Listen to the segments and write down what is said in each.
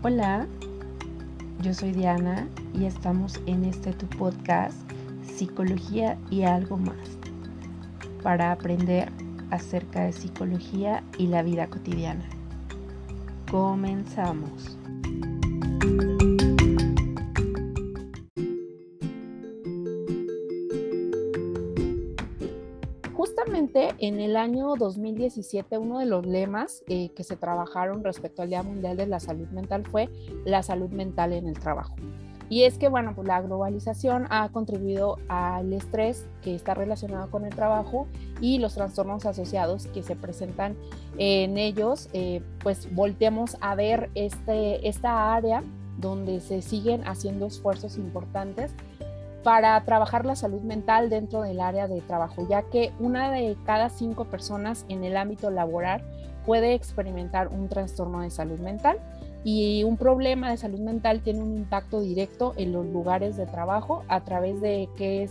Hola, yo soy Diana y estamos en este tu podcast Psicología y algo más para aprender acerca de psicología y la vida cotidiana. Comenzamos. En el año 2017 uno de los lemas eh, que se trabajaron respecto al Día Mundial de la Salud Mental fue la salud mental en el trabajo. Y es que, bueno, pues la globalización ha contribuido al estrés que está relacionado con el trabajo y los trastornos asociados que se presentan en ellos, eh, pues volteemos a ver este, esta área donde se siguen haciendo esfuerzos importantes para trabajar la salud mental dentro del área de trabajo, ya que una de cada cinco personas en el ámbito laboral puede experimentar un trastorno de salud mental y un problema de salud mental tiene un impacto directo en los lugares de trabajo a través de qué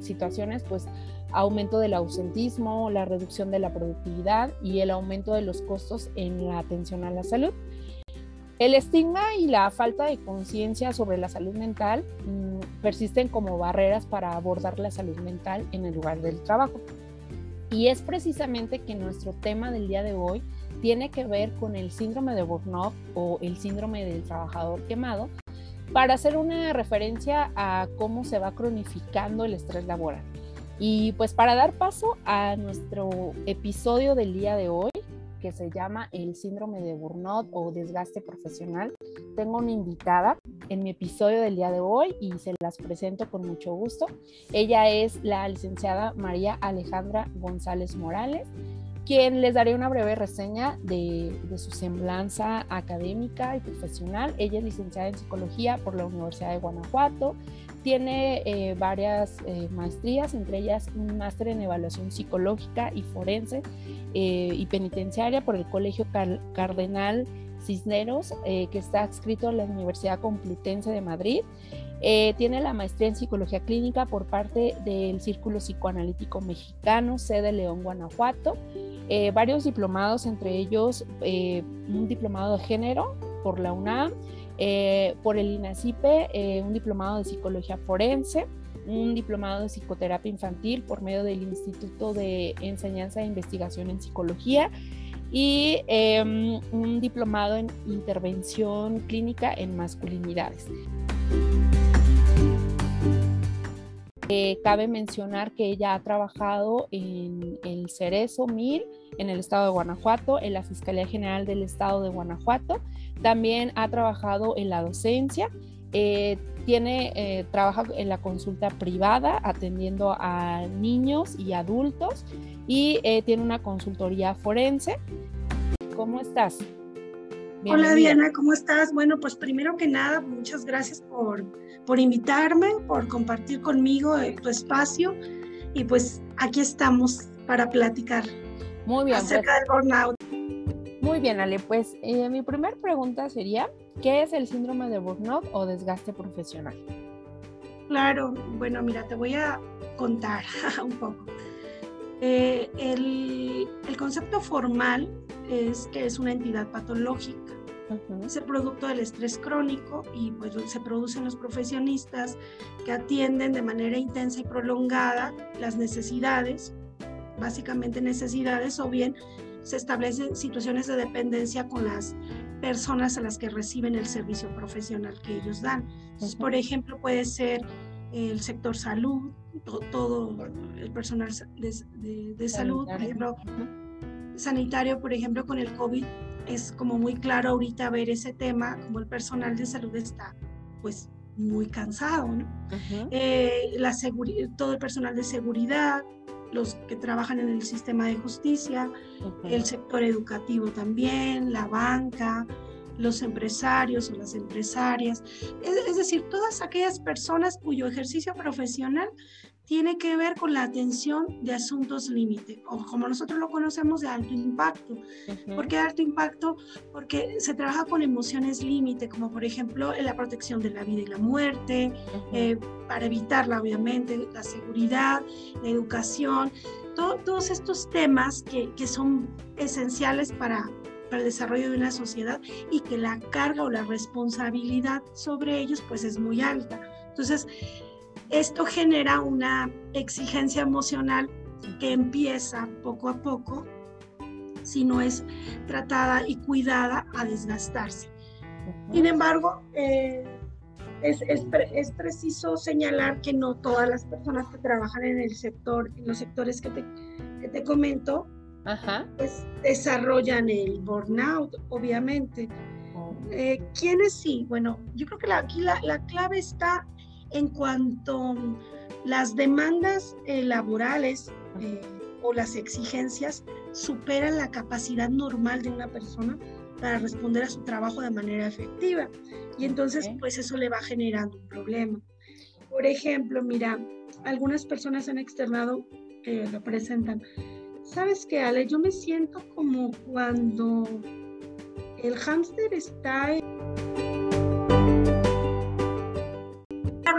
situaciones, pues aumento del ausentismo, la reducción de la productividad y el aumento de los costos en la atención a la salud. El estigma y la falta de conciencia sobre la salud mental mm, persisten como barreras para abordar la salud mental en el lugar del trabajo. Y es precisamente que nuestro tema del día de hoy tiene que ver con el síndrome de burnout o el síndrome del trabajador quemado, para hacer una referencia a cómo se va cronificando el estrés laboral. Y pues para dar paso a nuestro episodio del día de hoy, que se llama el síndrome de burnout o desgaste profesional. Tengo una invitada en mi episodio del día de hoy y se las presento con mucho gusto. Ella es la licenciada María Alejandra González Morales quien les daré una breve reseña de, su semblanza académica y profesional. Ella es licenciada en psicología por la Universidad de Guanajuato, tiene eh, varias eh, maestrías, entre ellas un máster en evaluación psicológica y forense eh, y penitenciaria por el Colegio Cardenal Cisneros, que está adscrito a la Universidad Complutense de Madrid. Tiene la maestría en psicología clínica por parte del Círculo Psicoanalítico Mexicano, sede León, Guanajuato. varios diplomados, entre ellos un diplomado de género por la UNAM, eh, por el INACIPE, eh, un diplomado de psicología forense, un diplomado de psicoterapia infantil por medio del Instituto de Enseñanza e Investigación en Psicología y em, un diplomado en intervención clínica en masculinidades. Eh, cabe mencionar que ella ha trabajado en el Cerezo 1000 en el estado de Guanajuato, en la Fiscalía General del estado de Guanajuato también ha trabajado en la docencia, eh, tiene, eh, trabaja en la consulta privada atendiendo a niños y adultos y tiene una consultoría forense. ¿Cómo estás? Hola Diana, ¿cómo estás? Bueno, pues primero que nada, muchas gracias por, por invitarme, por compartir conmigo tu espacio y pues aquí estamos para platicar Muy bien, acerca pues. del burnout. Muy bien, Ale, pues eh, mi primera pregunta sería, ¿qué es el síndrome de burnout o desgaste profesional? Claro, bueno, mira, te voy a contar un poco. Eh, el, concepto formal es que es una entidad patológica. Es el producto del estrés crónico y pues se producen los profesionistas que atienden de manera intensa y prolongada las necesidades, básicamente necesidades o bien se establecen situaciones de dependencia con las personas a las que reciben el servicio profesional que ellos dan. Entonces, por ejemplo, puede ser el sector salud, todo el personal de, salud, por ejemplo, sanitario, por ejemplo, con el COVID, es como muy claro ahorita ver ese tema, como el personal de salud está, pues, muy cansado, ¿no? Eh, la todo el personal de seguridad, los que trabajan en el sistema de justicia, el sector educativo también, la banca, los empresarios o las empresarias, es, decir, todas aquellas personas cuyo ejercicio profesional tiene que ver con la atención de asuntos límite, o como nosotros lo conocemos de alto impacto. ¿Por qué alto impacto? Porque se trabaja con emociones límite, como por ejemplo en la protección de la vida y la muerte, eh, para evitarla obviamente, la seguridad, la educación, todos estos temas que, que son esenciales para para el desarrollo de una sociedad y que la carga o la responsabilidad sobre ellos pues es muy alta. Entonces, esto genera una exigencia emocional que empieza poco a poco, si no es tratada y cuidada, a desgastarse. Sin embargo, eh, es, es, preciso señalar que no todas las personas que trabajan en el sector, en los sectores que te, que te comento, pues desarrollan el burnout, obviamente. Oh. Eh, ¿Quiénes sí? Bueno, yo creo que aquí la, la, clave está en cuanto las demandas eh, laborales eh, o las exigencias superan la capacidad normal de una persona para responder a su trabajo de manera efectiva. Y entonces, pues eso le va generando un problema. Por ejemplo, mira, algunas personas han externado, que lo presentan, ¿sabes qué, Ale? Yo me siento como cuando el hámster está en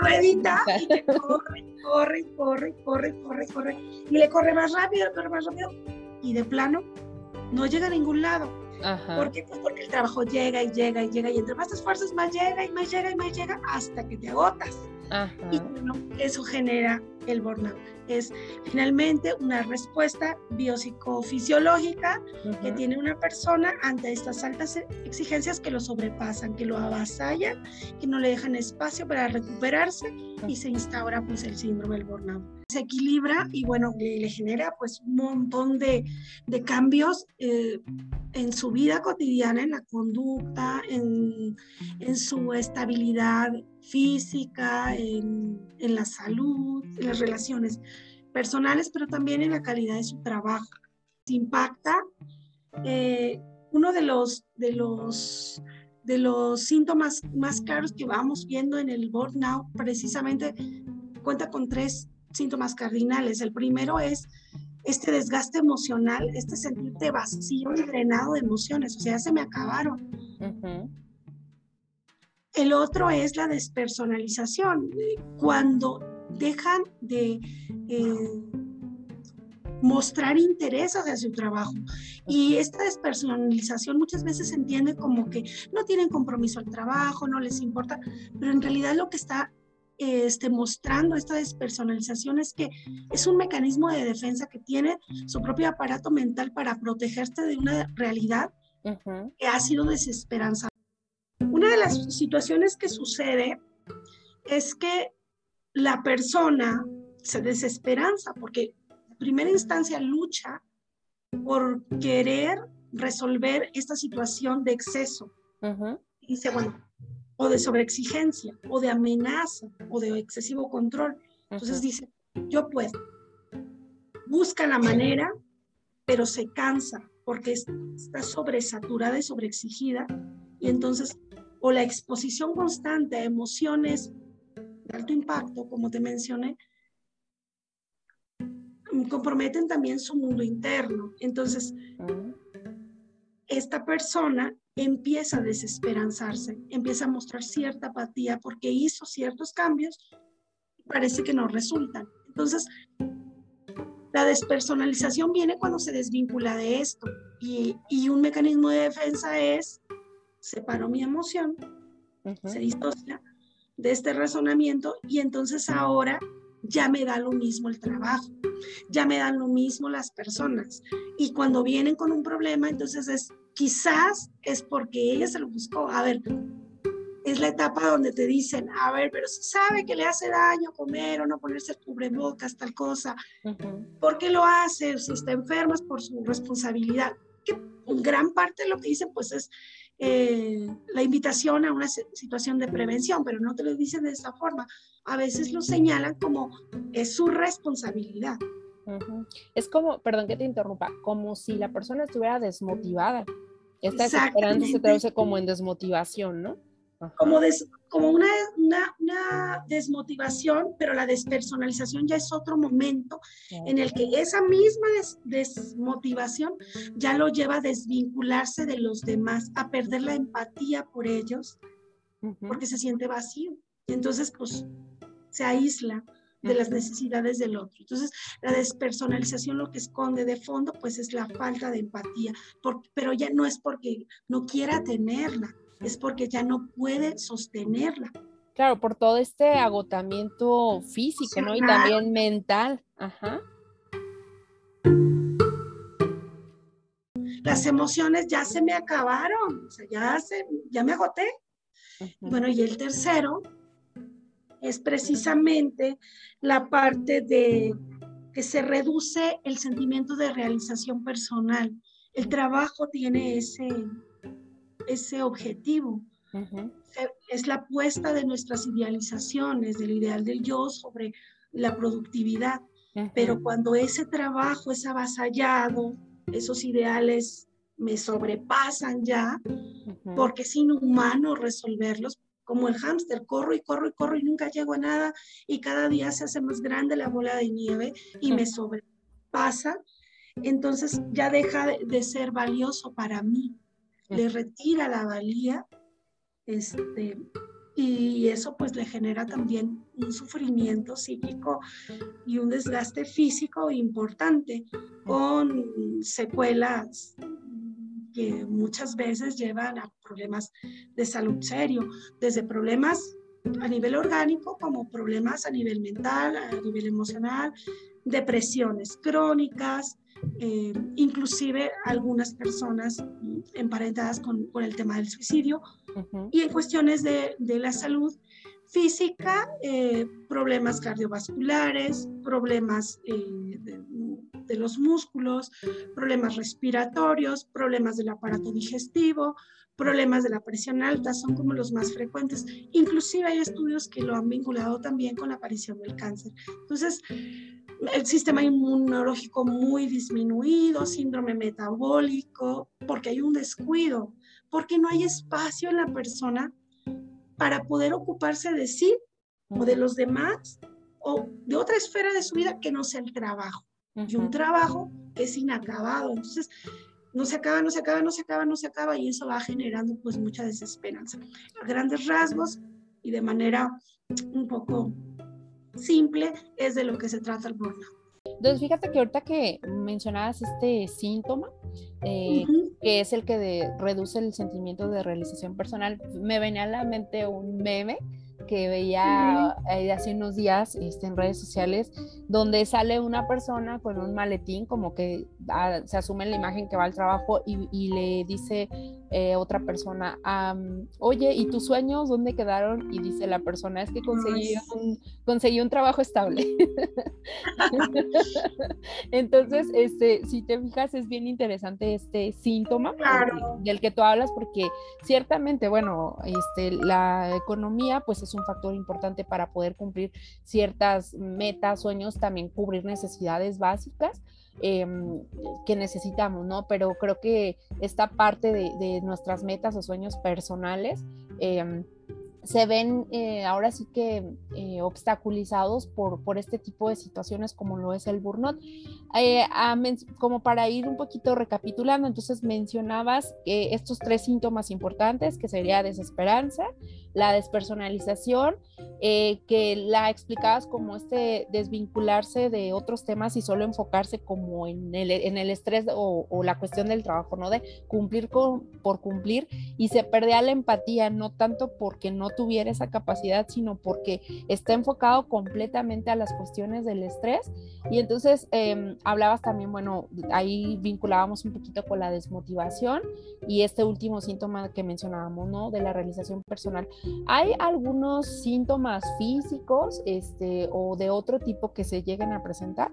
ruedita y que corre, corre, corre, corre, corre, corre, y le corre más rápido, corre más rápido, y de plano no llega a ningún lado. ¿Por qué? Pues porque el trabajo llega y llega y llega y entre más te esfuerzas, más llega y más llega y más llega hasta que te agotas. Y bueno, eso genera el burnout. Es finalmente una respuesta biopsicofisiológica que tiene una persona ante estas altas exigencias que lo sobrepasan, que lo avasallan, que no le dejan espacio para recuperarse y se instaura pues el síndrome del burnout se equilibra y bueno, le, genera pues un montón de, de cambios eh, en su vida cotidiana, en la conducta, en, en su estabilidad física, en, en, la salud, en las relaciones personales, pero también en la calidad de su trabajo. Se impacta. Eh, uno de los, de los de los síntomas más claros que vamos viendo en el burnout precisamente cuenta con tres síntomas cardinales. El primero es este desgaste emocional, este sentirte vacío y drenado de emociones, o sea, ya se me acabaron. El otro es la despersonalización, cuando dejan de eh, mostrar interés hacia su trabajo. Y esta despersonalización muchas veces se entiende como que no tienen compromiso al trabajo, no les importa, pero en realidad lo que está este, mostrando esta despersonalización es que es un mecanismo de defensa que tiene su propio aparato mental para protegerte de una realidad que ha sido desesperanzada. Una de las situaciones que sucede es que la persona se desesperanza porque en primera instancia lucha por querer resolver esta situación de exceso. Y dice, bueno, o de sobreexigencia, o de amenaza, o de excesivo control. Entonces dice, yo puedo. Busca la manera, pero se cansa porque está sobresaturada y sobreexigida. Y entonces, o la exposición constante a emociones de alto impacto, como te mencioné, comprometen también su mundo interno. Entonces, esta persona empieza a desesperanzarse, empieza a mostrar cierta apatía porque hizo ciertos cambios y parece que no resultan. Entonces, la despersonalización viene cuando se desvincula de esto y, un mecanismo de defensa es separo mi emoción, se disocia de este razonamiento y entonces ahora ya me da lo mismo el trabajo, ya me dan lo mismo las personas. Y cuando vienen con un problema, entonces es quizás es porque ella se lo buscó. A ver, es la etapa donde te dicen, a ver, pero si sabe que le hace daño comer o no ponerse cubrebocas, tal cosa, ¿por qué lo hace? Si está enferma es por su responsabilidad. Que gran parte de lo que dicen, pues es eh, la invitación a una situación de prevención, pero no te lo dicen de esta forma. A veces lo señalan como es su responsabilidad. Es como, perdón que te interrumpa, como si la persona estuviera desmotivada. Esta desesperanza se traduce como en desmotivación, ¿no? Como, como una, una, desmotivación, pero la despersonalización ya es otro momento en el que esa misma desmotivación ya lo lleva a desvincularse de los demás, a perder la empatía por ellos, porque se siente vacío. Entonces, pues, se aísla, de las necesidades del otro. Entonces, la despersonalización lo que esconde de fondo, pues es la falta de empatía, pero ya no es porque no quiera tenerla, es porque ya no puede sostenerla. Claro, por todo este agotamiento físico, ¿no? Y también mental. Ajá. Las emociones ya se me acabaron, o sea, ya, se, ya me agoté. Bueno, y el tercero es precisamente la parte de que se reduce el sentimiento de realización personal. El trabajo tiene ese, ese objetivo. Es la apuesta de nuestras idealizaciones, del ideal del yo sobre la productividad. Pero cuando ese trabajo es avasallado, esos ideales me sobrepasan ya, porque es inhumano resolverlos, como el hámster, corro y corro y corro y nunca llego a nada y cada día se hace más grande la bola de nieve y me sobrepasa, entonces ya deja de ser valioso para mí, le retira la valía, este, y eso pues le genera también un sufrimiento psíquico y un desgaste físico importante con secuelas que muchas veces llevan a problemas de salud serio, desde problemas a nivel orgánico como problemas a nivel mental, a nivel emocional, depresiones crónicas, eh, inclusive algunas personas emparentadas con, con, el tema del suicidio. Y en cuestiones de, de la salud física, eh, problemas cardiovasculares, problemas eh, de, de los músculos, problemas respiratorios, problemas del aparato digestivo, problemas de la presión alta, son como los más frecuentes. Inclusive hay estudios que lo han vinculado también con la aparición del cáncer. Entonces, el sistema inmunológico muy disminuido, síndrome metabólico, porque hay un descuido, porque no hay espacio en la persona para poder ocuparse de sí o de los demás o de otra esfera de su vida que no sea el trabajo y un trabajo que es inacabado. Entonces, no se acaba, no se acaba, no se acaba, no se acaba y eso va generando pues mucha desesperanza. A grandes rasgos y de manera un poco simple es de lo que se trata el burnout. Entonces, fíjate que ahorita que mencionabas este síntoma, eh, que es el que reduce el sentimiento de realización personal, me venía a la mente un meme que veía eh, hace unos días este, en redes sociales, donde sale una persona con un maletín, como que ah, se asume la imagen que va al trabajo y, le dice eh, otra persona, oye, ¿y tus sueños dónde quedaron? Y dice la persona, es que conseguí un, conseguí un trabajo estable. Entonces, este, si te fijas, es bien interesante este síntoma del que tú hablas, porque ciertamente, bueno, este, la economía pues es un factor importante para poder cumplir ciertas metas, sueños, también cubrir necesidades básicas. Em, que necesitamos, ¿no? Pero creo que esta parte de, nuestras metas o sueños personales em, se ven eh, ahora sí que eh, obstaculizados por, por este tipo de situaciones como lo es el burnout. Eh, como para ir un poquito recapitulando, entonces mencionabas estos tres síntomas importantes que sería desesperanza, la despersonalización, que la explicabas como este desvincularse de otros temas y solo enfocarse como en el, en el estrés o, o, la cuestión del trabajo, ¿no? De cumplir con, por cumplir y se perdía la empatía, no tanto porque no tuviera esa capacidad, sino porque está enfocado completamente a las cuestiones del estrés. Y entonces em, hablabas también, bueno, ahí vinculábamos un poquito con la desmotivación y este último síntoma que mencionábamos, ¿no? De la realización personal. ¿Hay algunos síntomas físicos este, o de otro tipo que se lleguen a presentar?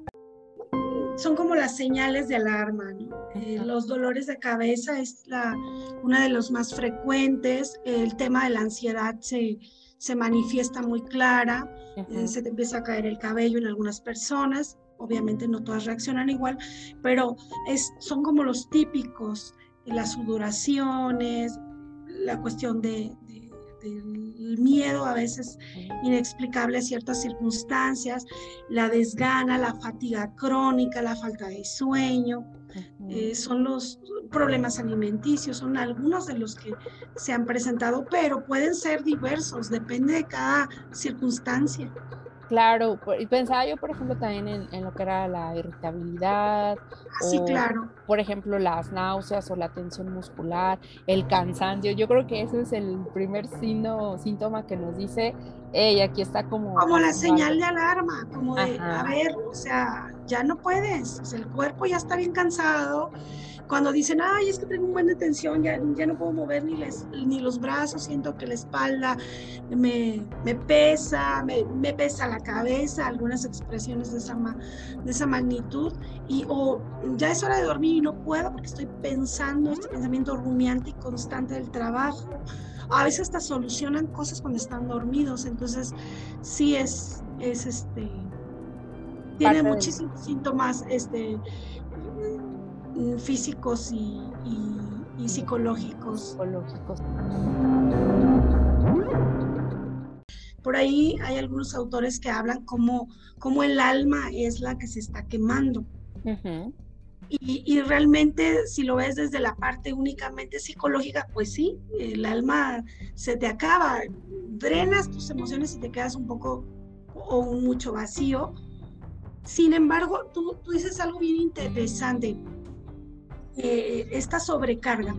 son como las señales de alarma. Eh, los dolores de cabeza es la, una de los más frecuentes. El tema de la ansiedad se, se manifiesta muy clara. Eh, se te empieza a caer el cabello en algunas personas. Obviamente no todas reaccionan igual, pero es, son como los típicos. Las sudoraciones, la cuestión de, el miedo a veces inexplicable a ciertas circunstancias, la desgana, la fatiga crónica, la falta de sueño, eh, son los problemas alimenticios, son algunos de los que se han presentado, pero pueden ser diversos, depende de cada circunstancia. Claro, y pensaba yo, por ejemplo, también en, lo que era la irritabilidad. Sí, claro. Por ejemplo, las náuseas o la tensión muscular, el cansancio. Yo creo que ese es el primer síntoma que nos dice, hey, aquí está como... Como la señal de alarma, como de, a ver, o sea, ya no puedes, el cuerpo ya está bien cansado, cuando dicen, ay, es que tengo un buen de tensión, ya, ya no puedo mover ni, les, ni los brazos, siento que la espalda me, me pesa, me, me, pesa la cabeza, algunas expresiones de esa, de esa magnitud, y o ya es hora de dormir y no puedo porque estoy pensando este pensamiento rumiante y constante del trabajo. A veces hasta solucionan cosas cuando están dormidos, entonces sí es, es este, tiene muchísimos síntomas, este, físicos y, psicológicos. Por ahí hay algunos autores que hablan como, como el alma es la que se está quemando. y, y, realmente si lo ves desde la parte únicamente psicológica, pues sí, el alma se te acaba, drenas tus emociones y te quedas un poco o mucho vacío. Sin embargo, tú, tú dices algo bien interesante eh, esta sobrecarga.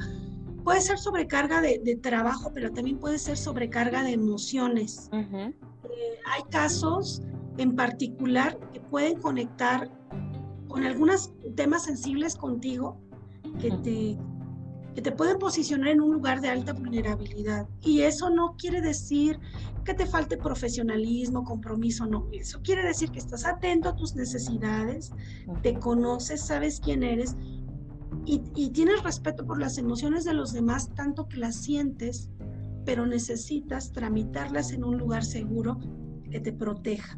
Puede ser sobrecarga de, trabajo, pero también puede ser sobrecarga de emociones. Eh, hay casos en particular que pueden conectar con algunos temas sensibles contigo que te, que te pueden posicionar en un lugar de alta vulnerabilidad. Y eso no quiere decir que te falte profesionalismo, compromiso, no. Eso quiere decir que estás atento a tus necesidades, te conoces, sabes quién eres, y, tienes respeto por las emociones de los demás tanto que las sientes, pero necesitas tramitarlas en un lugar seguro que te proteja.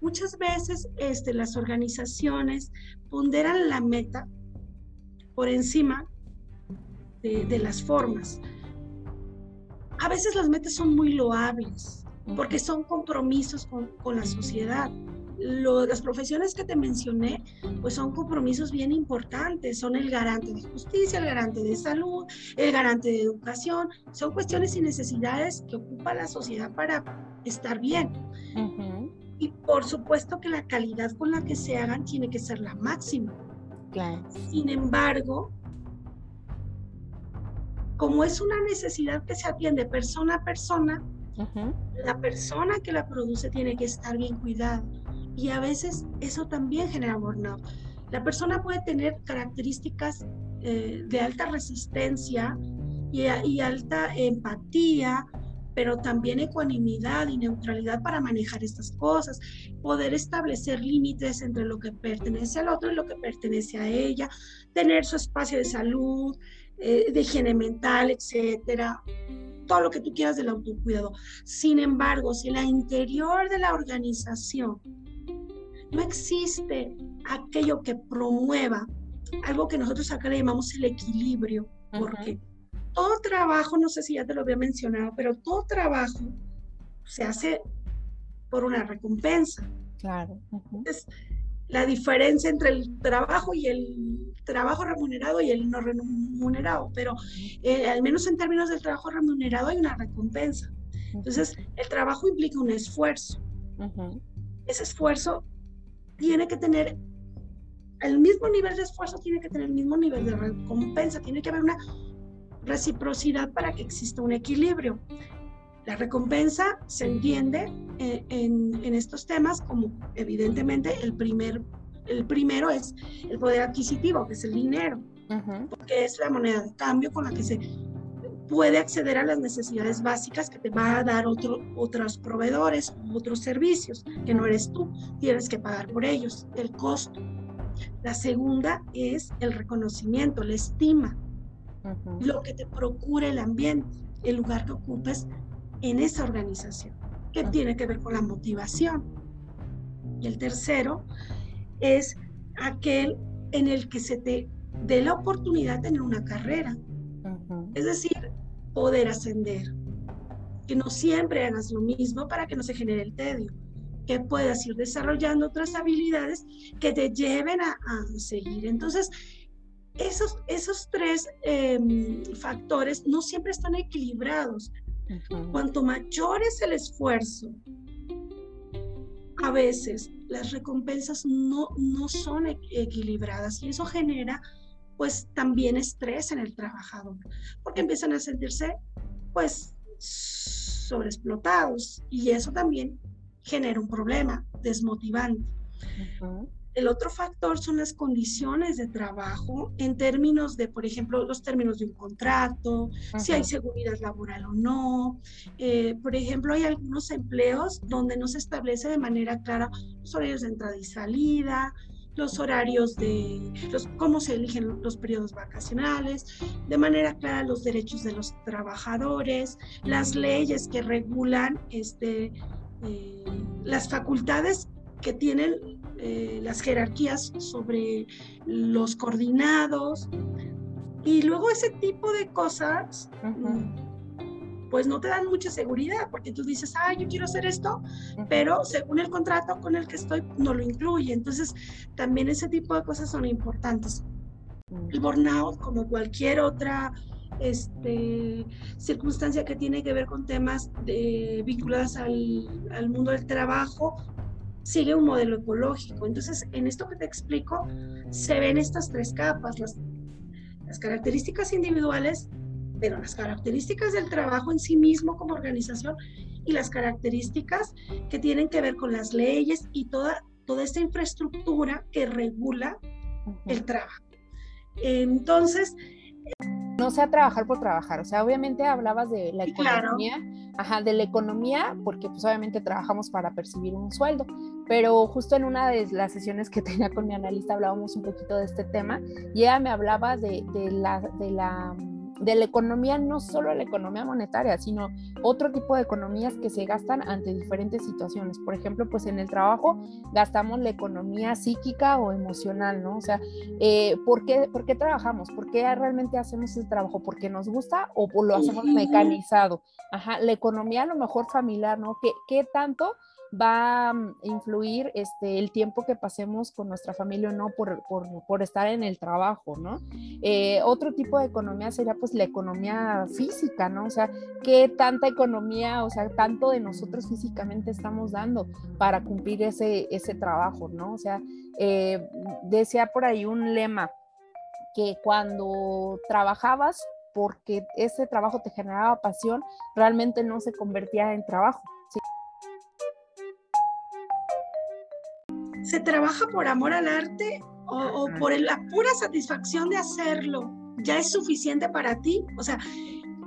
Muchas veces este, las organizaciones ponderan la meta por encima de, las formas. A veces las metas son muy loables porque son compromisos con, con la sociedad las profesiones que te mencioné, pues son compromisos bien importantes, son el garante de justicia, el garante de salud, el garante de educación, son cuestiones y necesidades que ocupa la sociedad para estar bien. Y por supuesto que la calidad con la que se hagan tiene que ser la máxima. Sin embargo, como es una necesidad que se atiende persona a persona, la persona que la produce tiene que estar bien cuidada y a veces eso también genera burnout. La persona puede tener características eh, de alta resistencia y, alta empatía, pero también ecuanimidad y neutralidad para manejar estas cosas, poder establecer límites entre lo que pertenece al otro y lo que pertenece a ella, tener su espacio de salud, eh, de higiene mental, etcétera, todo lo que tú quieras del autocuidado. Sin embargo, si el interior de la organización no existe aquello que promueva algo que nosotros acá le llamamos el equilibrio, porque todo trabajo, no sé si ya te lo había mencionado, pero todo trabajo se hace por una recompensa. Claro. Es la diferencia entre el trabajo y el trabajo remunerado y el no remunerado, pero eh, al menos en términos del trabajo remunerado hay una recompensa. Entonces, el trabajo implica un esfuerzo. Ese esfuerzo tiene que tener el mismo nivel de esfuerzo, tiene que tener el mismo nivel de recompensa, tiene que haber una reciprocidad para que exista un equilibrio. La recompensa se entiende eh, en, en, estos temas como evidentemente el, primer, el primero es el poder adquisitivo, que es el dinero, porque es la moneda de cambio con la que se puede acceder a las necesidades básicas que te va a dar otro, otros proveedores, otros servicios, que no eres tú, tienes que pagar por ellos, el costo. La segunda es el reconocimiento, la estima, lo que te procura el ambiente, el lugar que ocupes en esa organización, que tiene que ver con la motivación. Y el tercero es aquel en el que se te dé la oportunidad de tener una carrera. Es decir, poder ascender. Que no siempre hagas lo mismo para que no se genere el tedio. Que puedas ir desarrollando otras habilidades que te lleven a, seguir. Entonces, esos, esos tres em, factores no siempre están equilibrados. Cuanto mayor es el esfuerzo a veces las recompensas no, no son equilibradas y eso genera pues también estrés en el trabajador, porque empiezan a sentirse pues sobreexplotados y eso también genera un problema desmotivante. El otro factor son las condiciones de trabajo en términos de, por ejemplo, los términos de un contrato, si hay seguridad laboral o no. Eh, por ejemplo, hay algunos empleos donde no se establece de manera clara los horarios de entrada y salida, los horarios de los, cómo se eligen los periodos vacacionales, de manera clara los derechos de los trabajadores, las leyes que regulan este, eh, las facultades que tienen eh, las jerarquías sobre los coordinados. Y luego ese tipo de cosas, pues no te dan mucha seguridad, porque tú dices, ah, yo quiero hacer esto, pero según el contrato con el que estoy, no lo incluye. Entonces, también ese tipo de cosas son importantes. El burnout, como cualquier otra este, circunstancia que tiene que ver con temas de, vinculadas al, al, mundo del trabajo, sigue un modelo ecológico. Entonces, en esto que te explico, se ven estas tres capas, las, las características individuales, pero las características del trabajo en sí mismo como organización y las características que tienen que ver con las leyes y toda, toda esta infraestructura que regula el trabajo. Entonces, no sea trabajar por trabajar, o sea, obviamente hablabas de la economía, ajá, de la economía, porque pues obviamente trabajamos para percibir un sueldo, pero justo en una de las sesiones que tenía con mi analista hablábamos un poquito de este tema y ella me hablaba de, de la, de la de la economía, no solo la economía monetaria, sino otro tipo de economías que se gastan ante diferentes situaciones. Por ejemplo, pues en el trabajo gastamos la economía psíquica o emocional, ¿no? O sea, eh, ¿por, qué, ¿por, qué, trabajamos? ¿Por qué realmente hacemos ese trabajo? ¿Porque nos gusta o lo hacemos mecanizado? Ajá, la economía a lo mejor familiar, ¿no? ¿Qué, qué tanto? Va a influir este, el tiempo que pasemos con nuestra familia o no por, por, por, estar en el trabajo, ¿no? Eh, otro tipo de economía sería pues la economía física, ¿no? O sea, ¿qué tanta economía, o sea, tanto de nosotros físicamente estamos dando para cumplir ese, ese trabajo, ¿no? O sea, eh, decía por ahí un lema que cuando trabajabas porque ese trabajo te generaba pasión, realmente no se convertía en trabajo, se trabaja por amor al arte o, por la pura satisfacción de hacerlo, ya es suficiente para ti. O sea,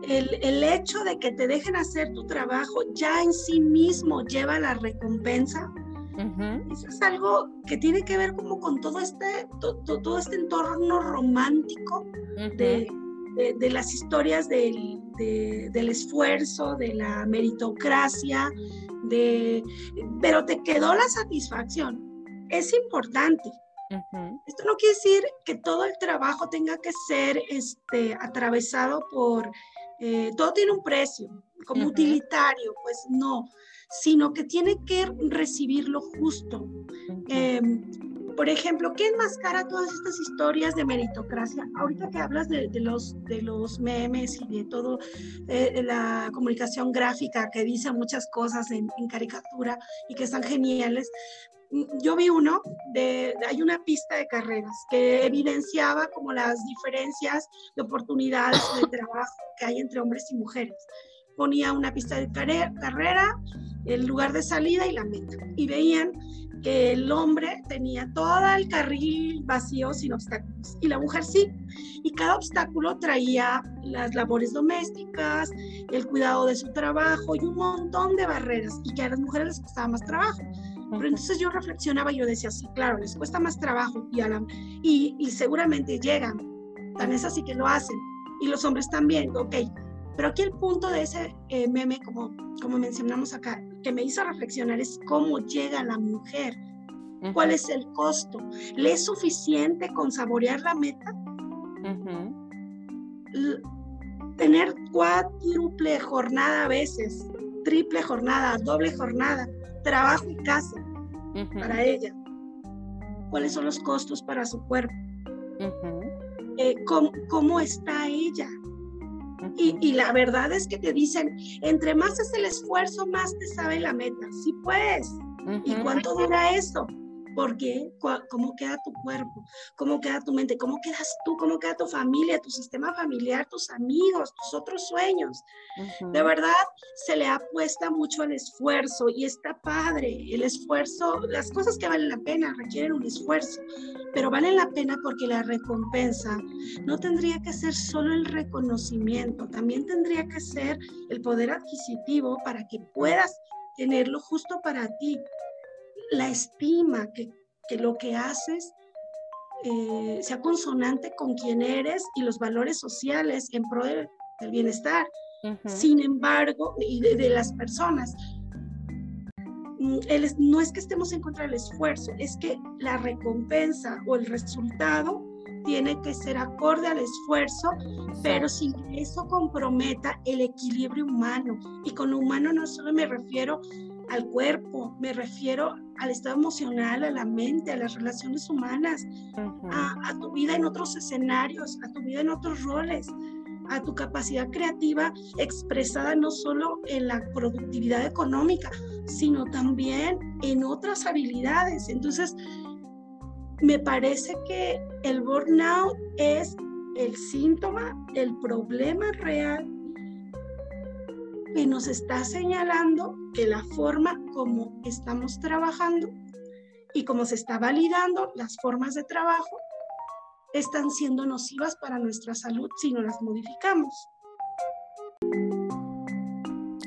el, hecho de que te dejen hacer tu trabajo ya en sí mismo lleva la recompensa. Eso es algo que tiene que ver como con todo este, todo este entorno romántico de, las historias del, del, esfuerzo, de la meritocracia, de, pero te quedó la satisfacción es importante. Esto no quiere decir que todo el trabajo tenga que ser este, atravesado por, eh, todo tiene un precio, como utilitario, pues no, sino que tiene que recibir lo justo. Em, por ejemplo, ¿qué enmascara todas estas historias de meritocracia? Ahorita que hablas de, los, de los memes y de todo eh, la comunicación gráfica que dice muchas cosas en, en, caricatura y que están geniales, yo vi uno, de, hay una pista de carreras que evidenciaba como las diferencias de oportunidades de trabajo que hay entre hombres y mujeres. Ponía una pista de carrera, el lugar de salida y la meta. Y veían que el hombre tenía todo el carril vacío sin obstáculos y la mujer sí. Y cada obstáculo traía las labores domésticas, el cuidado de su trabajo y un montón de barreras y que a las mujeres les costaba más trabajo. Pero entonces yo reflexionaba y yo decía, sí, claro, les cuesta más trabajo y, y, y seguramente llegan, tan es así que lo hacen. Y los hombres también, ok. Pero aquí el punto de ese eh, meme, como, como mencionamos acá, que me hizo reflexionar es cómo llega la mujer. ¿Cuál es el costo? ¿Le es suficiente con saborear la meta? Tener cuádruple jornada a veces, triple jornada, doble jornada, trabajo y casa para ella. ¿Cuáles son los costos para su cuerpo? Eh, ¿cómo, está ella? y, la verdad es que te dicen, entre más es el esfuerzo, más te sabe la meta. Sí, pues. ¿Y cuánto dura eso? Porque cómo queda tu cuerpo, cómo queda tu mente, cómo quedas tú, cómo queda tu familia, tu sistema familiar, tus amigos, tus otros sueños. De verdad, se le apuesta mucho al esfuerzo y está padre. El esfuerzo, las cosas que valen la pena requieren un esfuerzo, pero valen la pena porque la recompensa no tendría que ser solo el reconocimiento, también tendría que ser el poder adquisitivo para que puedas tenerlo justo para ti la estima, que, lo que haces eh, sea consonante con quien eres y los valores sociales en pro del bienestar. Sin embargo, y de, las personas, mm, no es que estemos en contra del esfuerzo, es que la recompensa o el resultado tiene que ser acorde al esfuerzo, pero sin que eso comprometa el equilibrio humano. Y con humano no solo me refiero al cuerpo, me refiero al estado emocional, a la mente, a las relaciones humanas, a, tu vida en otros escenarios, a tu vida en otros roles, a tu capacidad creativa expresada no solo en la productividad económica, sino también en otras habilidades. Entonces, me parece que el burnout es el síntoma, el problema real que nos está señalando que la forma como estamos trabajando y como se está validando las formas de trabajo están siendo nocivas para nuestra salud si no las modificamos.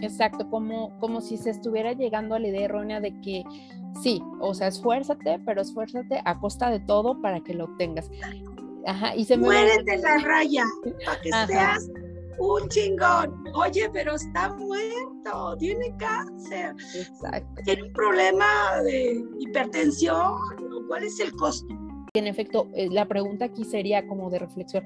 Exacto, como, como si se estuviera llegando a la idea errónea de que sí, o sea, esfuérzate, pero esfuérzate a costa de todo para que lo tengas. Ajá, y se me Muérete la raya para que seas un chingón. Oye, pero está muerto, tiene cáncer. Exacto. Tiene un problema de hipertensión. ¿Cuál es el costo? En efecto, eh, la pregunta aquí sería como de reflexión,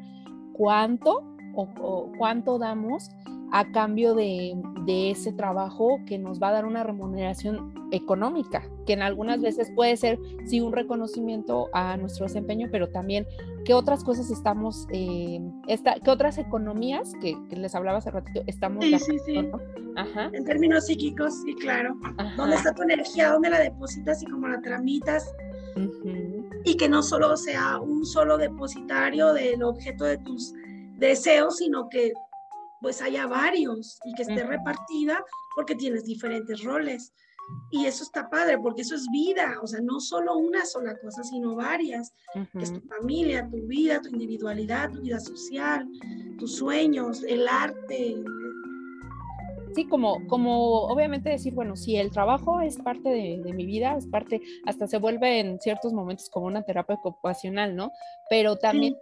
¿cuánto o, cuánto damos a cambio de, ese trabajo que nos va a dar una remuneración económica, que en algunas veces puede ser, sí, un reconocimiento a nuestro desempeño, pero también qué otras cosas estamos, eh, qué otras economías, que, les hablaba hace ratito, estamos... Sí, sí, sí. En términos psíquicos, sí, claro. ¿Dónde está tu energía? ¿Dónde la depositas y cómo la tramitas? Y que no solo sea un solo depositario del objeto de tus deseos, sino que pues haya varios y que esté repartida porque tienes diferentes roles. Y eso está padre porque eso es vida, o sea, no solo una sola cosa, sino varias, que es tu familia, tu vida, tu individualidad, tu vida social, tus sueños, el arte, sí, como, como obviamente decir, bueno, si el trabajo es parte de, mi vida, es parte, hasta se vuelve en ciertos momentos como una terapia ocupacional, ¿no? Pero también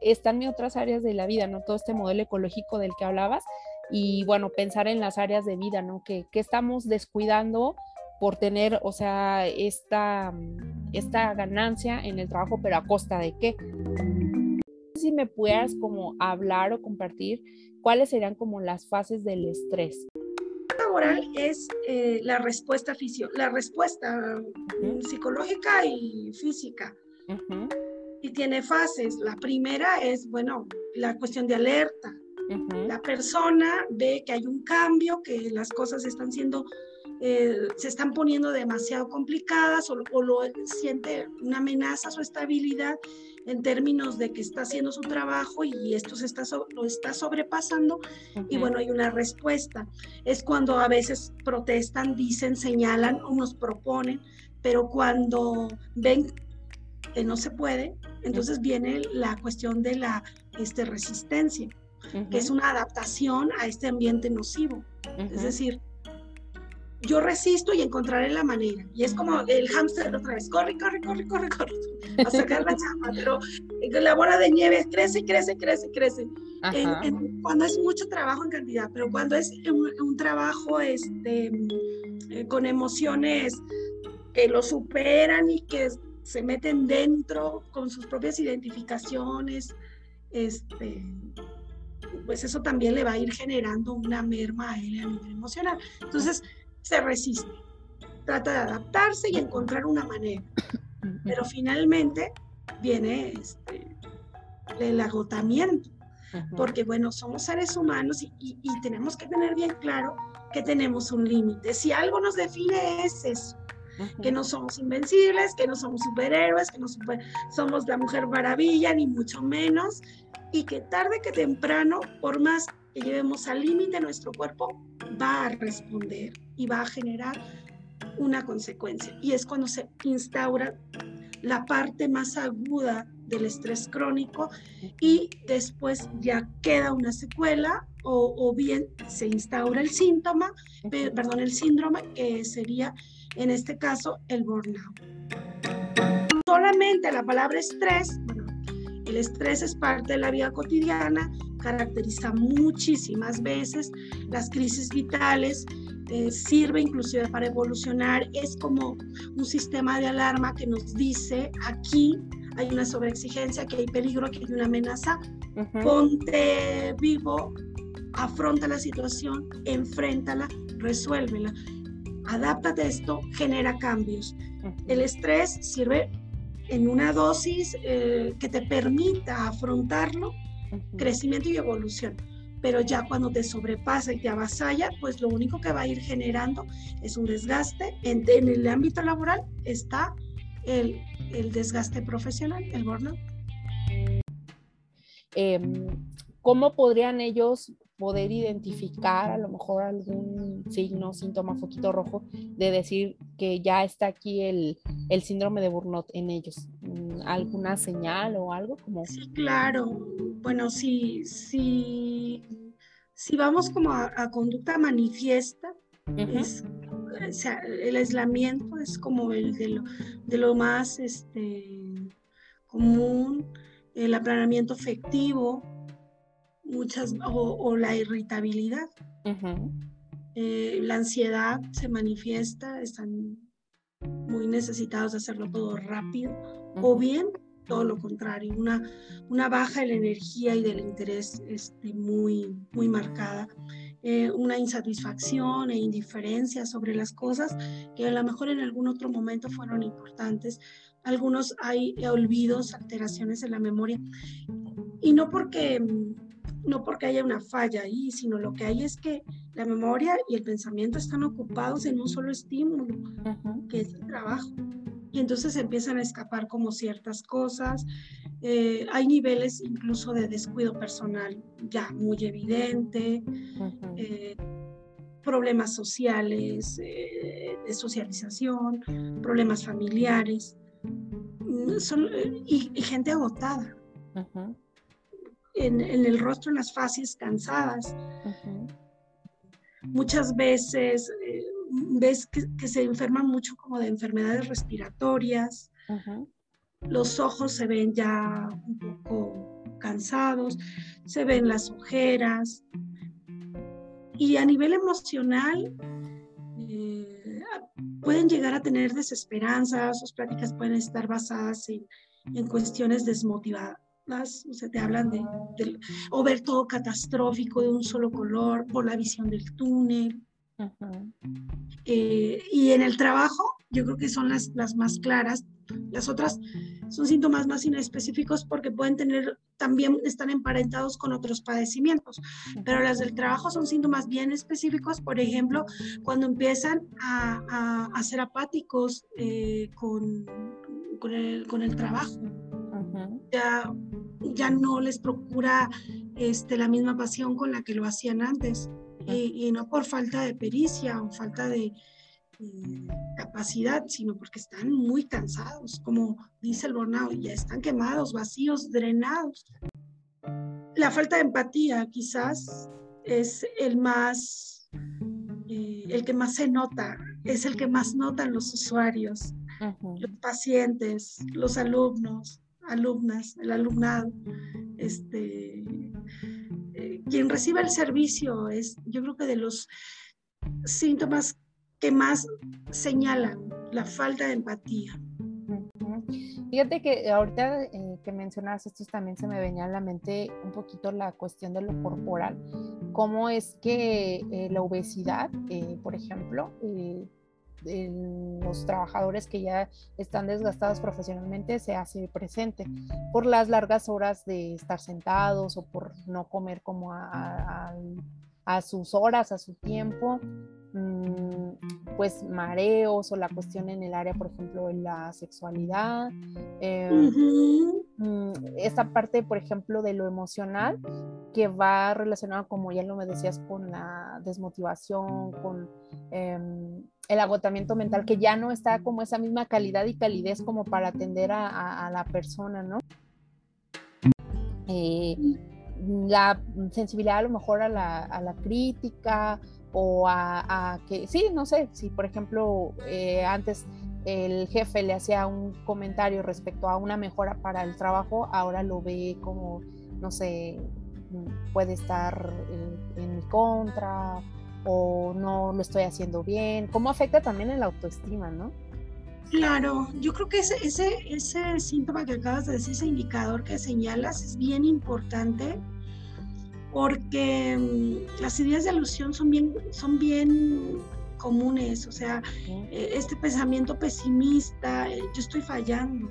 están en otras áreas de la vida, ¿no? Todo este modelo ecológico del que hablabas y bueno, pensar en las áreas de vida, ¿no? Que, que estamos descuidando por tener, o sea, esta, esta ganancia en el trabajo, pero a costa de qué. Si me pudieras como hablar o compartir ¿cuáles serían como las fases del estrés? laboral es eh, la respuesta fisio la respuesta psicológica y física. Y tiene fases. La primera es, bueno, la cuestión de alerta. La persona ve que hay un cambio, que las cosas están siendo, eh, se están poniendo demasiado complicadas o, o lo siente una amenaza a su estabilidad en términos de que está haciendo su trabajo y esto se está, lo está sobrepasando y bueno, hay una respuesta. Es cuando a veces protestan, dicen, señalan o nos proponen, pero cuando ven que no se puede, entonces viene la cuestión de la este, resistencia, que es una adaptación a este ambiente nocivo. Es decir, yo resisto y encontraré la manera. Y es como el hámster otra vez, corre, corre, corre, corre, corre, a sacar la chapa, pero la bola de nieve crece, crece, crece, crece. cuando es mucho trabajo en cantidad, pero cuando es un, trabajo este, eh, con emociones que lo superan y que se meten dentro con sus propias identificaciones, este, pues eso también le va a ir generando una merma a él a nivel emocional. Entonces, se resiste, trata de adaptarse y encontrar una manera. Pero finalmente viene este, el agotamiento. porque bueno, somos seres humanos y, y, tenemos que tener bien claro que tenemos un límite. Si algo nos define es eso, que no somos invencibles, que no somos superhéroes, que no somos la mujer maravilla, ni mucho menos, y que tarde que temprano, por más que llevemos al límite, nuestro cuerpo va a responder y va a generar una consecuencia. Y es cuando se instaura la parte más aguda del estrés crónico y después ya queda una secuela o, o bien se instaura el síntoma, perdón, el síndrome que sería en este caso el burnout. Solamente la palabra estrés, bueno, el estrés es parte de la vida cotidiana, caracteriza muchísimas veces. Las crisis vitales, eh, sirve inclusive para evolucionar, es como un sistema de alarma que nos dice aquí hay una sobreexigencia, que hay peligro, que hay una amenaza, ponte vivo, afronta la situación, enfréntala, resuélvela. Adáptate a esto, genera cambios. El estrés sirve en una dosis eh, que te permita afrontarlo, crecimiento y evolución. Pero ya cuando te sobrepasa y te avasalla, pues lo único que va a ir generando es un desgaste. En, el ámbito laboral está el, desgaste profesional, el burnout. Em, ¿Cómo podrían ellos poder identificar a lo mejor algún signo, síntoma, foquito rojo, de decir que ya está aquí el, el síndrome de Burnout en ellos. Mm, ¿Alguna señal o algo como? Sí, claro. Bueno, si, si, si vamos como a, conducta manifiesta, el aislamiento es como el de lo, de lo más este, común, el aplanamiento efectivo, muchas, o, la irritabilidad. Eh, la ansiedad se manifiesta, están muy necesitados de hacerlo todo rápido, o bien todo lo contrario, una, una baja de la energía y del interés este, muy, muy marcada. Eh, una insatisfacción e indiferencia sobre las cosas que a lo mejor en algún otro momento fueron importantes. Algunos hay olvidos, alteraciones en la memoria. Y no porque no porque haya una falla ahí, sino lo que hay es que la memoria y el pensamiento están ocupados en un solo estímulo, que es el trabajo. Y entonces empiezan a escapar como ciertas cosas. Eh, hay niveles incluso de descuido personal ya muy evidente, eh, problemas sociales, eh, de socialización, problemas familiares, mm, y, gente agotada en, el rostro, en las fases cansadas. Muchas veces eh, ves que, se enferman mucho como de enfermedades respiratorias. Los ojos se ven ya un poco cansados, se ven las ojeras. Y a nivel emocional, eh, pueden llegar a tener desesperanza, sus prácticas pueden estar basadas en, en cuestiones desmotivadas o sea, te hablan de, o ver todo catastrófico de un solo color, por la visión del túnel. Eh, y en el trabajo, yo creo que son las, las más claras. Las otras son síntomas más inespecíficos porque pueden tener, también están emparentados con otros padecimientos, pero las del trabajo son síntomas bien específicos, por ejemplo, cuando empiezan a, a, ser apáticos eh, con, con, el, con el trabajo ya, ya no les procura este, la misma pasión con la que lo hacían antes. Y, no por falta de pericia o falta de capacidad, sino porque están muy cansados, como dice el burnout, ya están quemados, vacíos, drenados. La falta de empatía quizás es el más, eh, el que más se nota, es el que más notan los usuarios, los pacientes, los alumnos, alumnas, el alumnado, este, eh, quien reciba el servicio es, yo creo que de los síntomas que más señalan la falta de empatía. Fíjate que ahorita eh, que mencionas esto también se me venía a la mente un poquito la cuestión de lo corporal. ¿Cómo es que eh, la obesidad, por ejemplo, en los trabajadores que ya están desgastados profesionalmente se hace presente por las largas horas de estar sentados o por no comer como a, sus horas, a su tiempo, mm, pues mareos o la cuestión en el área, por ejemplo, en la sexualidad. Eh, mm, esta parte, por ejemplo, de lo emocional que va relacionado, como ya lo me decías, con la desmotivación, con em, el agotamiento mental, que ya no está como esa misma calidad y calidez como para atender a, la persona, ¿no? Eh, la sensibilidad a lo mejor a la, crítica o a, que, sí, no sé, si por ejemplo eh, antes el jefe le hacía un comentario respecto a una mejora para el trabajo, ahora lo ve como, no sé, puede estar en mi contra o no lo estoy haciendo bien? ¿Cómo afecta también en la autoestima, no? Claro, yo creo que ese, ese, ese síntoma que acabas de decir, ese indicador que señalas es bien importante porque mm, las ideas de alusión son bien, son bien comunes, o sea, eh, este pensamiento pesimista, eh, yo estoy fallando,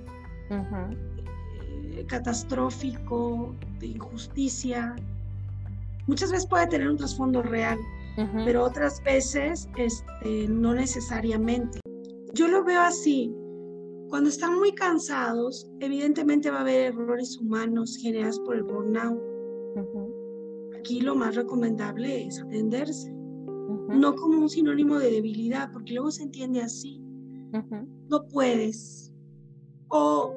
eh, catastrófico, de injusticia, muchas veces puede tener un trasfondo real pero otras veces este, no necesariamente. Yo lo veo así. Cuando están muy cansados, evidentemente va a haber errores humanos generados por el burnout. Aquí lo más recomendable es atenderse, no como un sinónimo de debilidad, porque luego se entiende así. No puedes. O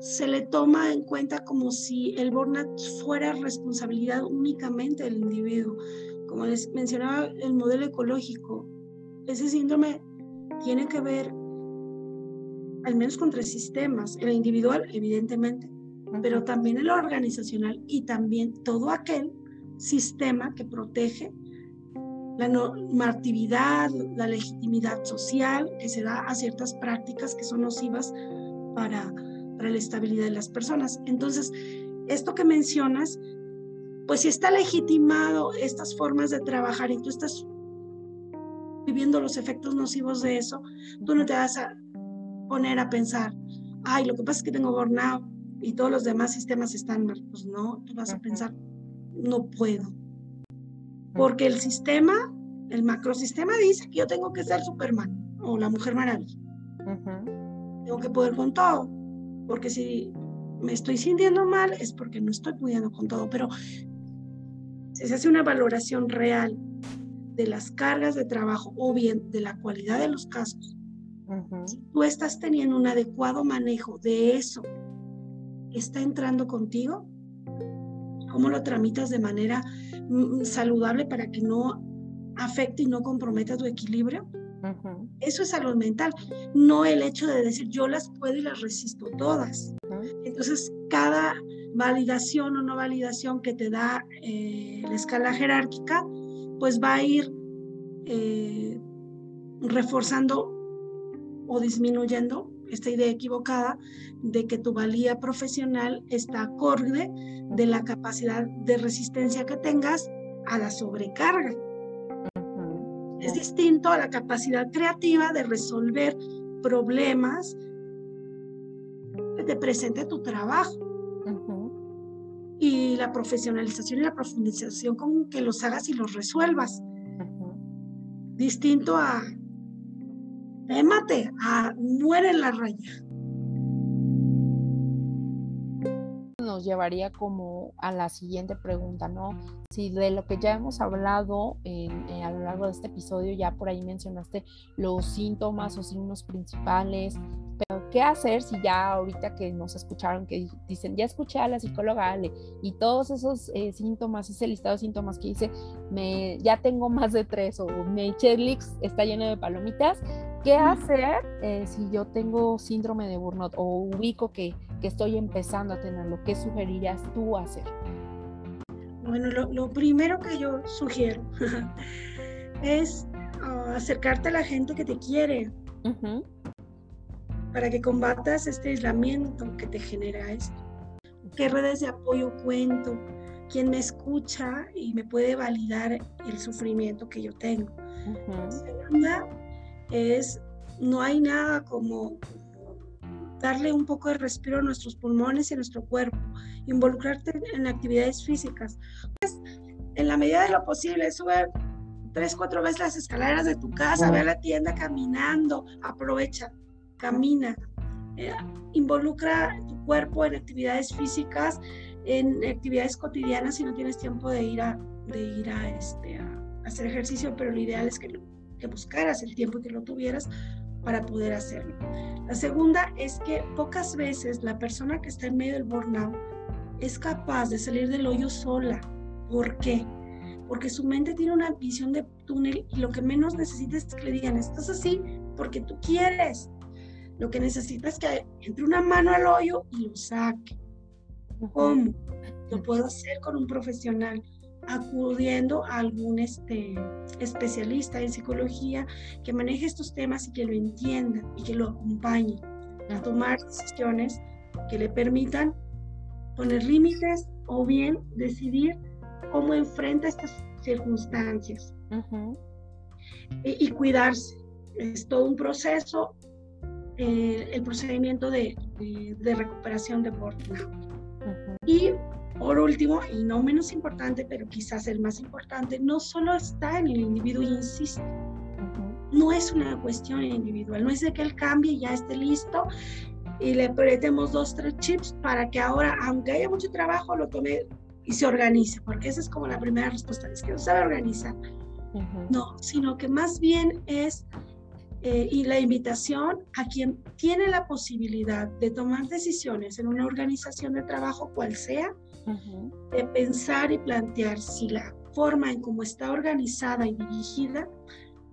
se le toma en cuenta como si el burnout fuera responsabilidad únicamente del individuo como les mencionaba, el modelo ecológico, ese síndrome tiene que ver al menos con tres sistemas, el individual, evidentemente, pero también el organizacional y también todo aquel sistema que protege la normatividad, la legitimidad social que se da a ciertas prácticas que son nocivas para, para la estabilidad de las personas. Entonces, esto que mencionas pues si está legitimado estas formas de trabajar y tú estás viviendo los efectos nocivos de eso, tú no te vas a poner a pensar, ay, lo que pasa es que tengo burnout y todos los demás sistemas están mal. Pues no, tú vas a pensar, no puedo. Porque el sistema, el macrosistema dice que yo tengo que ser Superman o la Mujer Maravilla. Tengo que poder con todo. Porque si me estoy sintiendo mal es porque no estoy pudiendo con todo. Pero se hace una valoración real de las cargas de trabajo o bien de la cualidad de los casos, si tú estás teniendo un adecuado manejo de eso está entrando contigo, cómo lo tramitas de manera mm, saludable para que no afecte y no comprometa tu equilibrio. Eso es salud mental, no el hecho de decir yo las puedo y las resisto todas. Entonces, cada validación o no validación que te da eh, la escala jerárquica, pues va a ir eh, reforzando o disminuyendo esta idea equivocada de que tu valía profesional está acorde de la capacidad de resistencia que tengas a la sobrecarga. Es distinto a la capacidad creativa de resolver problemas que te presente tu trabajo y la profesionalización y la profundización con que los hagas y los resuelvas. Distinto a émate, a muere en la raya. Nos llevaría como a la siguiente pregunta, ¿no? Si de lo que ya hemos hablado a lo largo de este episodio, ya por ahí mencionaste los síntomas o signos principales, pero ¿qué hacer si ya ahorita que nos escucharon, que dicen, ya escuché a la psicóloga Ale y todos esos eh, síntomas, ese listado de síntomas que dice, me, ya tengo más de tres o mi checklist está lleno de palomitas, ¿qué hacer eh, si yo tengo síndrome de burnout o ubico que, que estoy empezando a tenerlo? ¿Qué sugerirías tú hacer? Bueno, lo, primero que yo sugiero es ah, acercarte a la gente que te quiere para que combatas este aislamiento que te genera esto. ¿Qué redes de apoyo cuento? ¿Quién me escucha y me puede validar el sufrimiento que yo tengo? La segunda es no hay nada como darle un poco de respiro a nuestros pulmones y a nuestro cuerpo, involucrarte en actividades físicas. Pues, en la medida de lo posible, sube tres, cuatro veces las escaleras de tu casa, ve a la tienda caminando, aprovecha, camina, eh, involucra tu cuerpo en actividades físicas, en actividades cotidianas si no tienes tiempo de ir a, de ir a, este, a hacer ejercicio, pero lo ideal es que, que buscaras el tiempo que lo tuvieras para poder hacerlo. La segunda es que pocas veces la persona que está en medio del burnout es capaz de salir del hoyo sola. ¿Por qué? Porque su mente tiene una visión de túnel y lo que menos necesita es que le digan, estás así porque tú quieres. Lo que necesita es que entre una mano al hoyo y lo saque. ¿Cómo? Lo puedo hacer con un profesional acudiendo a algún este, especialista en psicología que maneje estos temas y que lo entienda y que lo acompañe a tomar decisiones que le permitan poner límites o bien decidir cómo enfrenta estas circunstancias y, cuidarse. Es todo un proceso, eh, el procedimiento de, recuperación de burnout. Por último, y no menos importante, pero quizás el más importante, no solo está en el individuo, insisto, no es una cuestión individual, no es de que él cambie y ya esté listo y le apretemos dos, tres chips para que ahora, aunque haya mucho trabajo, lo tome y se organice, porque esa es como la primera respuesta, es que no sabe organizar. No, sino que más bien es, eh, y la invitación a quien tiene la posibilidad de tomar decisiones en una organización de trabajo, cual sea, de pensar y plantear si la forma en cómo está organizada y dirigida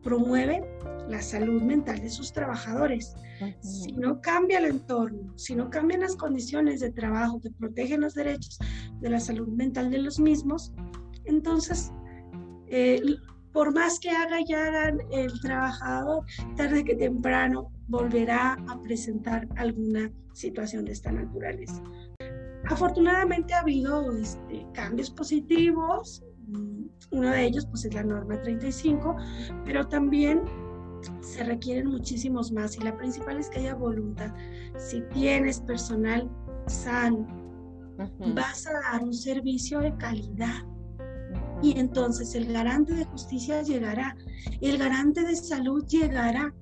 promueve la salud mental de sus trabajadores. Si no cambia el entorno, si no cambian las condiciones de trabajo que protegen los derechos de la salud mental de los mismos, entonces, eh, por más que haga y hagan el trabajador, tarde que temprano volverá a presentar alguna situación de esta naturaleza. Afortunadamente ha habido este, cambios positivos, mm, uno de ellos pues es la norma 35, pero también se requieren muchísimos más y la principal es que haya voluntad. Si tienes personal sano, vas a dar un servicio de calidad y entonces el garante de justicia llegará, el garante de salud llegará,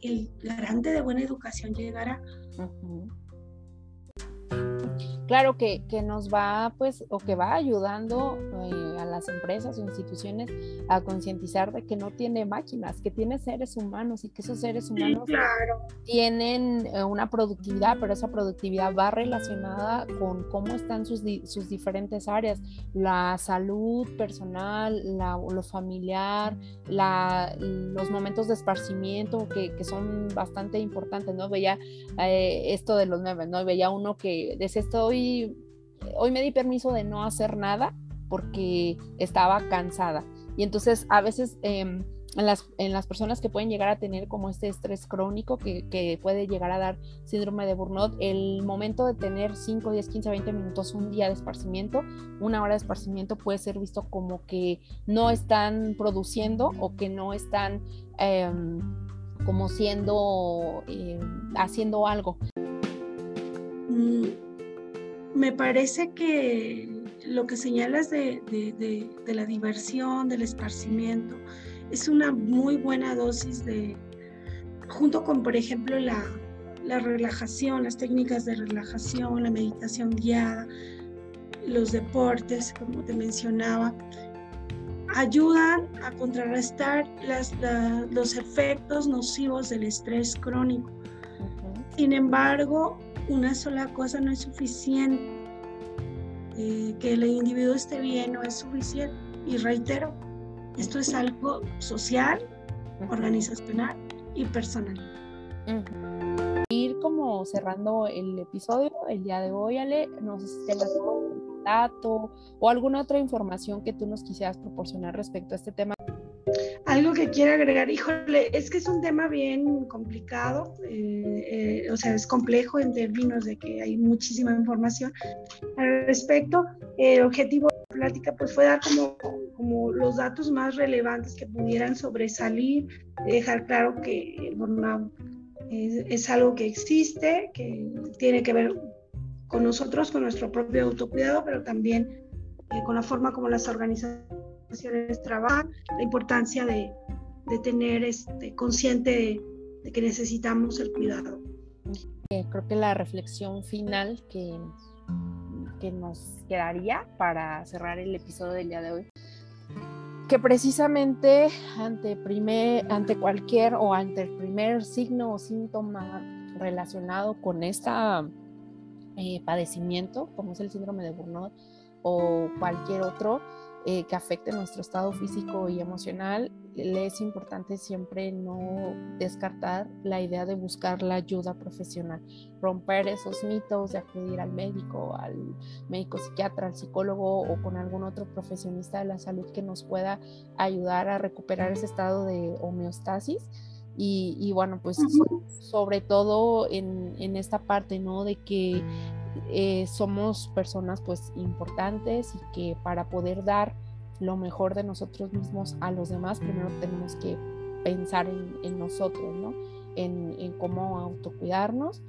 el garante de buena educación llegará claro que, que, nos va, pues, o que va ayudando eh, a las empresas o instituciones a concientizar de que no tiene máquinas, que tiene seres humanos y que esos seres humanos tienen eh, una productividad, pero esa productividad va relacionada con cómo están sus, sus diferentes áreas, la salud personal, la, lo familiar, la, los momentos de esparcimiento que, que son bastante importantes, ¿no? Veía eh, esto de los memes, ¿no? Veía uno que decía esto hoy, me di permiso de no hacer nada porque estaba cansada. Y entonces a veces em, en, las, en, las, personas que pueden llegar a tener como este estrés crónico que, puede llegar a dar síndrome de burnout, el momento de tener 5, 10, 15, 20 minutos, un día de esparcimiento, una hora de esparcimiento puede ser visto como que no están produciendo o que no están em, como siendo, em, haciendo algo. Mm, me parece que lo que señalas de, la diversión, del esparcimiento, es una muy buena dosis de, junto con, por ejemplo, la, relajación, las técnicas de relajación, la meditación guiada, los deportes, como te mencionaba, ayudan a contrarrestar los efectos nocivos del estrés crónico. Sin embargo, una sola cosa no es suficiente. Eh, que el individuo esté bien no es suficiente. Y reitero, esto es algo social, organizacional y personal. Ir como cerrando el episodio el día de hoy, Ale, no sé si dato o alguna otra información que tú nos quisieras proporcionar respecto a este tema. Algo que quiero agregar, híjole, es que es un tema bien complicado, eh, eh, o sea, es complejo en términos de que hay muchísima información al respecto. El objetivo de la plática pues fue dar como, como los datos más relevantes que pudieran sobresalir, dejar claro que el burnout es, algo que existe, que tiene que ver con nosotros, con nuestro propio autocuidado, pero también eh, con la forma como las organizaciones trabajan, la importancia de, de tener este, consciente de, que necesitamos el cuidado. Eh, creo que la reflexión final que, que nos quedaría para cerrar el episodio del día de hoy que precisamente ante, primer, ante cualquier o ante el primer signo o síntoma relacionado con este padecimiento, como es el síndrome de Burnout o cualquier otro, eh, que afecte nuestro estado físico y emocional, le es importante siempre no descartar la idea de buscar la ayuda profesional, romper esos mitos de acudir al médico, al médico psiquiatra, al psicólogo o con algún otro profesionista de la salud que nos pueda ayudar a recuperar ese estado de homeostasis. Y, bueno, pues sobre todo en, en, esta parte, ¿no? De que eh, somos personas pues importantes y que para poder dar lo mejor de nosotros mismos a los demás, primero tenemos que pensar en, nosotros, ¿no? En, cómo autocuidarnos.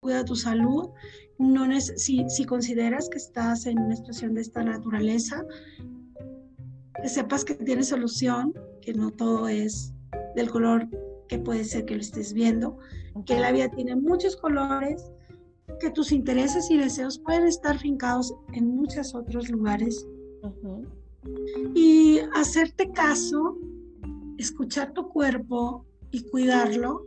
Cuida tu salud. No si, si consideras que estás en una situación de esta naturaleza, que sepas que tienes solución, que no todo es del color que puede ser que lo estés viendo, que la vida tiene muchos colores, que tus intereses y deseos pueden estar fincados en muchos otros lugares. Y hacerte caso, escuchar tu cuerpo y cuidarlo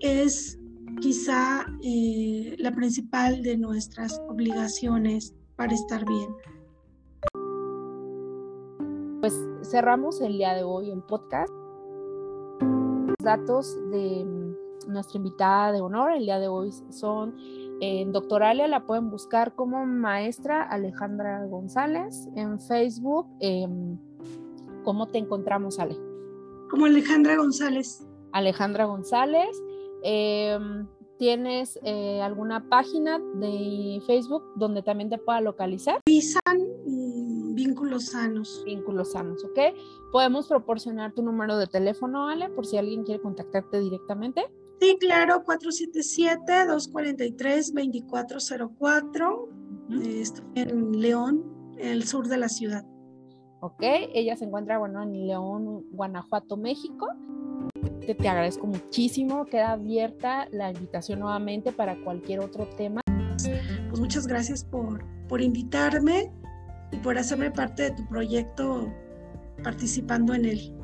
es quizá eh, la principal de nuestras obligaciones para estar bien. Pues cerramos el día de hoy el podcast. Datos de nuestra invitada de honor el día de hoy son en Doctoralia, la pueden buscar como maestra Alejandra González en Facebook. Em, ¿Cómo te encontramos, Ale? Como Alejandra González. Alejandra González. Em, ¿Tienes eh, alguna página de Facebook donde también te pueda localizar? Pisan vínculos sanos. Vínculos sanos, ¿ok? Podemos proporcionar tu número de teléfono, Ale, por si alguien quiere contactarte directamente. Sí, claro, 477-243-2404. Estoy en León, el sur de la ciudad. Ok, ella se encuentra, bueno, en León, Guanajuato, México. Te, te agradezco muchísimo, queda abierta la invitación nuevamente para cualquier otro tema. Pues muchas gracias por, por invitarme y por hacerme parte de tu proyecto participando en él.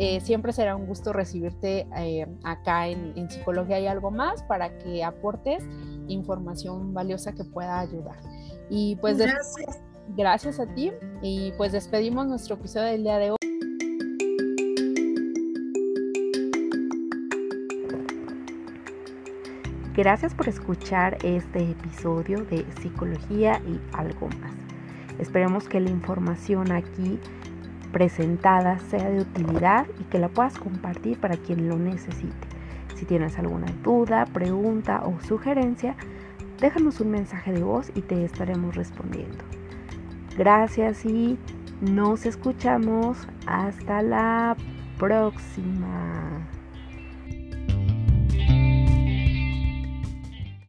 Eh, siempre será un gusto recibirte eh, acá en, Psicología y algo más para que aportes información valiosa que pueda ayudar. Y pues gracias. gracias a ti y pues despedimos nuestro episodio del día de hoy. Gracias por escuchar este episodio de Psicología y algo más. Esperemos que la información aquí presentada sea de utilidad y que la puedas compartir para quien lo necesite. Si tienes alguna duda, pregunta o sugerencia, déjanos un mensaje de voz y te estaremos respondiendo. Gracias y nos escuchamos hasta la próxima.